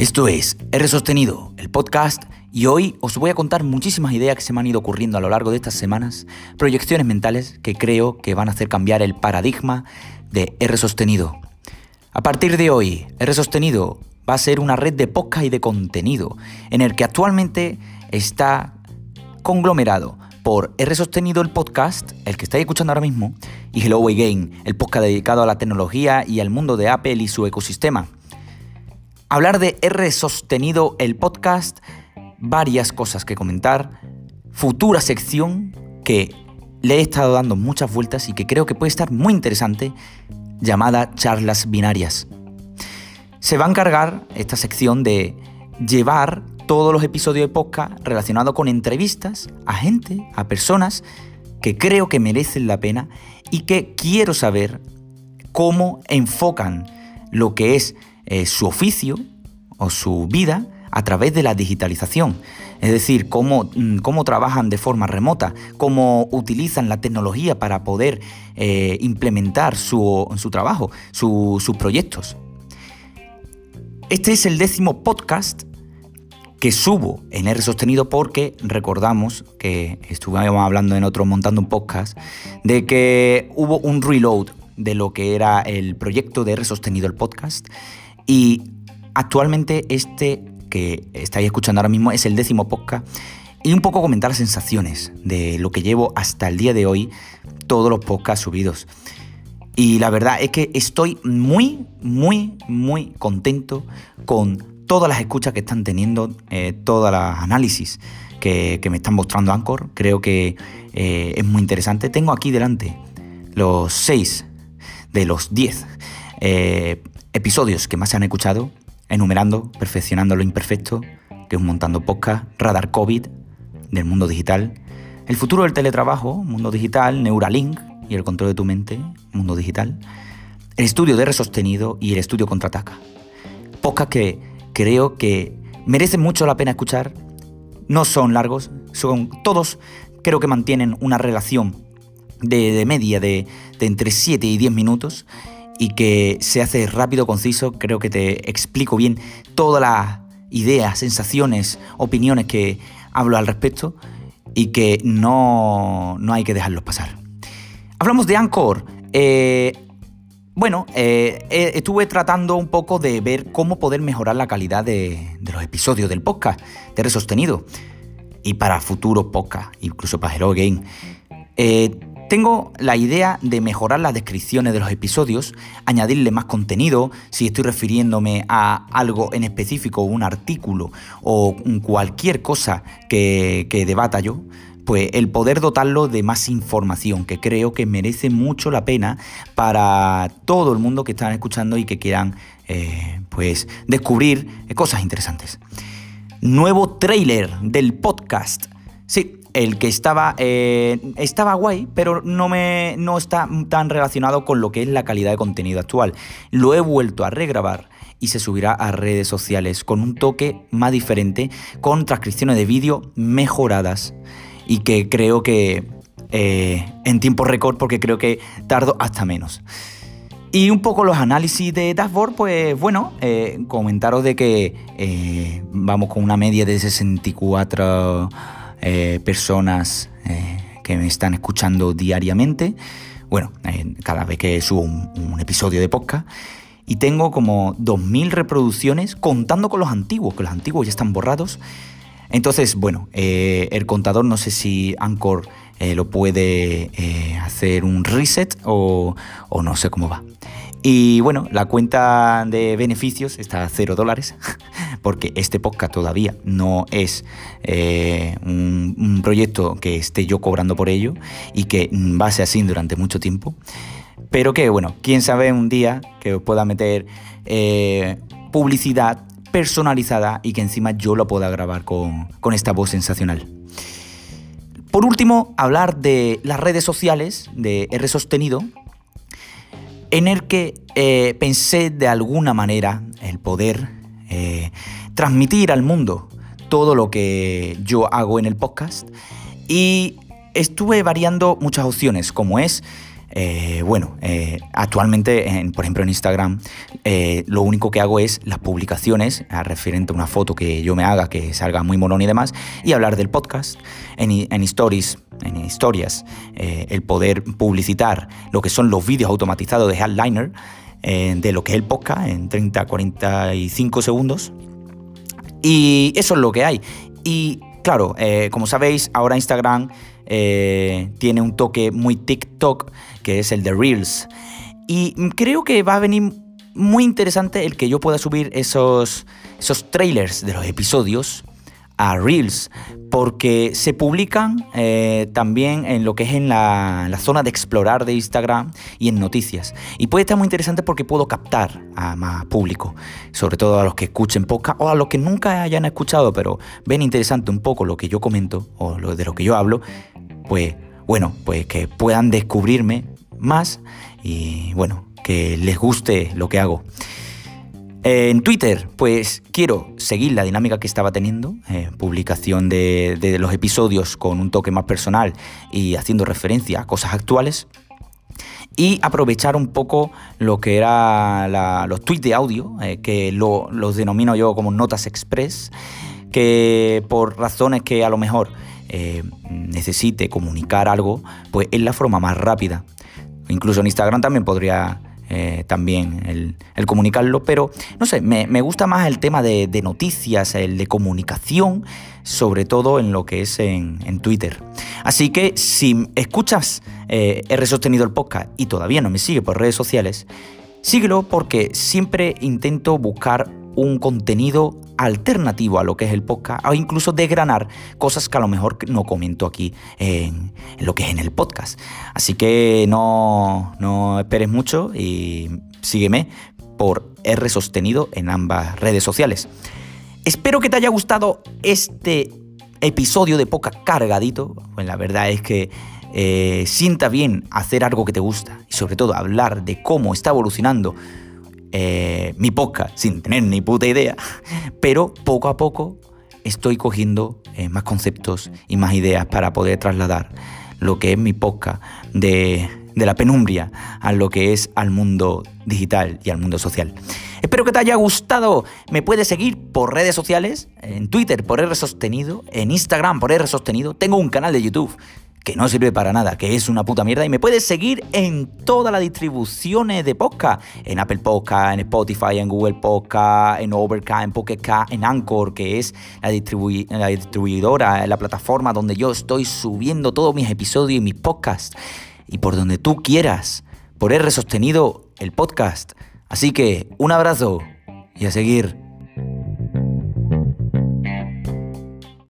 Esto es R Sostenido, el podcast, y hoy os voy a contar muchísimas ideas que se me han ido ocurriendo a lo largo de estas semanas, proyecciones mentales que creo que van a hacer cambiar el paradigma de R Sostenido. A partir de hoy, R Sostenido va a ser una red de podcast y de contenido en el que actualmente está conglomerado por R Sostenido el podcast, el que estáis escuchando ahora mismo, y Hello Again, el podcast dedicado a la tecnología y al mundo de Apple y su ecosistema. Hablar de R sostenido el podcast, varias cosas que comentar, futura sección que le he estado dando muchas vueltas y que creo que puede estar muy interesante, llamada charlas binarias. Se va a encargar esta sección de llevar todos los episodios de podcast relacionados con entrevistas a gente, a personas que creo que merecen la pena y que quiero saber cómo enfocan lo que es eh, su oficio o su vida a través de la digitalización. Es decir, cómo, mm, cómo trabajan de forma remota, cómo utilizan la tecnología para poder eh, implementar su, trabajo, sus proyectos. Este es el décimo podcast que subo en R sostenido porque recordamos que estuvimos hablando en otro montando un podcast de que hubo un reload de lo que era el proyecto de R sostenido el podcast y actualmente este que estáis escuchando ahora mismo es el décimo podcast y un poco comentar las sensaciones de lo que llevo hasta el día de hoy, todos los podcasts subidos. Y la verdad es que estoy muy, muy, muy contento con todas las escuchas que están teniendo, eh, todas las análisis que, me están mostrando Anchor. Creo que eh, es muy interesante. Tengo aquí delante los seis de los diez eh, episodios que más se han escuchado enumerando, perfeccionando lo imperfecto, que es montando podcast, radar COVID del mundo digital, el futuro del teletrabajo, mundo digital, Neuralink y el control de tu mente, mundo digital, el estudio de R sostenido y el estudio contraataca. Podcast que creo que merecen mucho la pena escuchar, no son largos, son todos, creo que mantienen una relación de, media de, de entre 7 y 10 minutos y que se hace rápido, conciso. Creo que te explico bien todas las ideas, sensaciones, opiniones que hablo al respecto y que no, hay que dejarlos pasar. Hablamos de Anchor. Eh, bueno, eh, eh, estuve tratando un poco de ver cómo poder mejorar la calidad de, los episodios del podcast, de Resostenido, y para futuros podcast, incluso para Hero Game. Tengo la idea de mejorar las descripciones de los episodios, añadirle más contenido, si estoy refiriéndome a algo en específico, un artículo o cualquier cosa que, debata yo, pues el poder dotarlo de más información, que creo que merece mucho la pena para todo el mundo que están escuchando y que quieran eh, pues descubrir cosas interesantes. Nuevo trailer del podcast. Sí, el que estaba, eh, estaba guay, pero no, me, no está tan relacionado con lo que es la calidad de contenido actual. Lo he vuelto a regrabar y se subirá a redes sociales con un toque más diferente, con transcripciones de vídeo mejoradas y que creo que eh, en tiempo récord, porque creo que tardo hasta menos. Y un poco los análisis de dashboard, pues bueno, eh, comentaros de que vamos con una media de 64 eh, personas eh, que me están escuchando diariamente. Bueno, eh, cada vez que subo un, episodio de podcast. Y tengo como 2.000 reproducciones contando con los antiguos, que los antiguos ya están borrados. Entonces, bueno, el contador no sé si Anchor lo puede hacer un reset o, o no sé cómo va. Y bueno, la cuenta de beneficios está a 0 dólares, porque este podcast todavía no es eh, un, proyecto que esté yo cobrando por ello y que va a ser así durante mucho tiempo. Pero que bueno, quién sabe un día que os pueda meter eh, publicidad personalizada y que encima yo lo pueda grabar con, con esta voz sensacional. Por último, hablar de las redes sociales de R sostenido, en el que eh, pensé de alguna manera el poder transmitir al mundo todo lo que yo hago en el podcast y estuve variando muchas opciones, como es Eh, bueno, eh, actualmente, por ejemplo, en Instagram, eh, lo único que hago es las publicaciones referente a una foto que yo me haga, que salga muy monón y demás, y hablar del podcast en, en stories, en historias, el poder publicitar lo que son los vídeos automatizados de Headliner, de lo que es el podcast en 30, 45 segundos. Y eso es lo que hay. Y claro, como sabéis, ahora Instagram eh, tiene un toque muy TikTok, que es el de Reels. Y creo que va a venir muy interesante el que yo pueda subir esos, esos trailers de los episodios a Reels, porque se publican eh, también en lo que es en la, la, zona de explorar de Instagram y en noticias. Y puede estar muy interesante porque puedo captar a más público, sobre todo a los que escuchen podcast o a los que nunca hayan escuchado, pero ven interesante un poco lo que yo comento o lo de lo que yo hablo pues bueno, pues que puedan descubrirme más y bueno, que les guste lo que hago. En Twitter, pues quiero seguir la dinámica que estaba teniendo, eh, publicación de, los episodios con un toque más personal y haciendo referencia a cosas actuales. Y aprovechar un poco lo que era los tweets de audio, eh, que los denomino yo como notas express, que por razones que a lo mejor eh, necesite comunicar algo, pues es la forma más rápida. Incluso en Instagram también podría eh, también el, comunicarlo, pero no sé, me, gusta más el tema de, noticias, el de comunicación, sobre todo en lo que es en, Twitter. Así que si escuchas eh, he sostenido el podcast y todavía no me sigue por redes sociales, síguelo porque siempre intento buscar un contenido alternativo a lo que es el podcast o incluso desgranar cosas que a lo mejor no comento aquí en, lo que es en el podcast. Así que no, no esperes mucho y sígueme por R sostenido en ambas redes sociales. Espero que te haya gustado este episodio de poca cargadito. Pues la verdad es que eh, sienta bien hacer algo que te gusta y sobre todo hablar de cómo está evolucionando eh, mi podcast sin tener ni puta idea, pero poco a poco estoy cogiendo eh, más conceptos y más ideas para poder trasladar lo que es mi podcast de, de la penumbria a lo que es al mundo digital y al mundo social. Espero que te haya gustado. Me puedes seguir por redes sociales, en Twitter por R Sostenido, en Instagram por R Sostenido. Tengo un canal de YouTube que no sirve para nada, que es una puta mierda. Y me puedes seguir en todas las distribuciones de podcast. En Apple Podcast, en Spotify, en Google Podcast, en Overcast, en Pocket en Anchor, que es la, la distribuidora, la plataforma donde yo estoy subiendo todos mis episodios y mis podcasts. Y por donde tú quieras, por R sostenido el podcast. Así que un abrazo y a seguir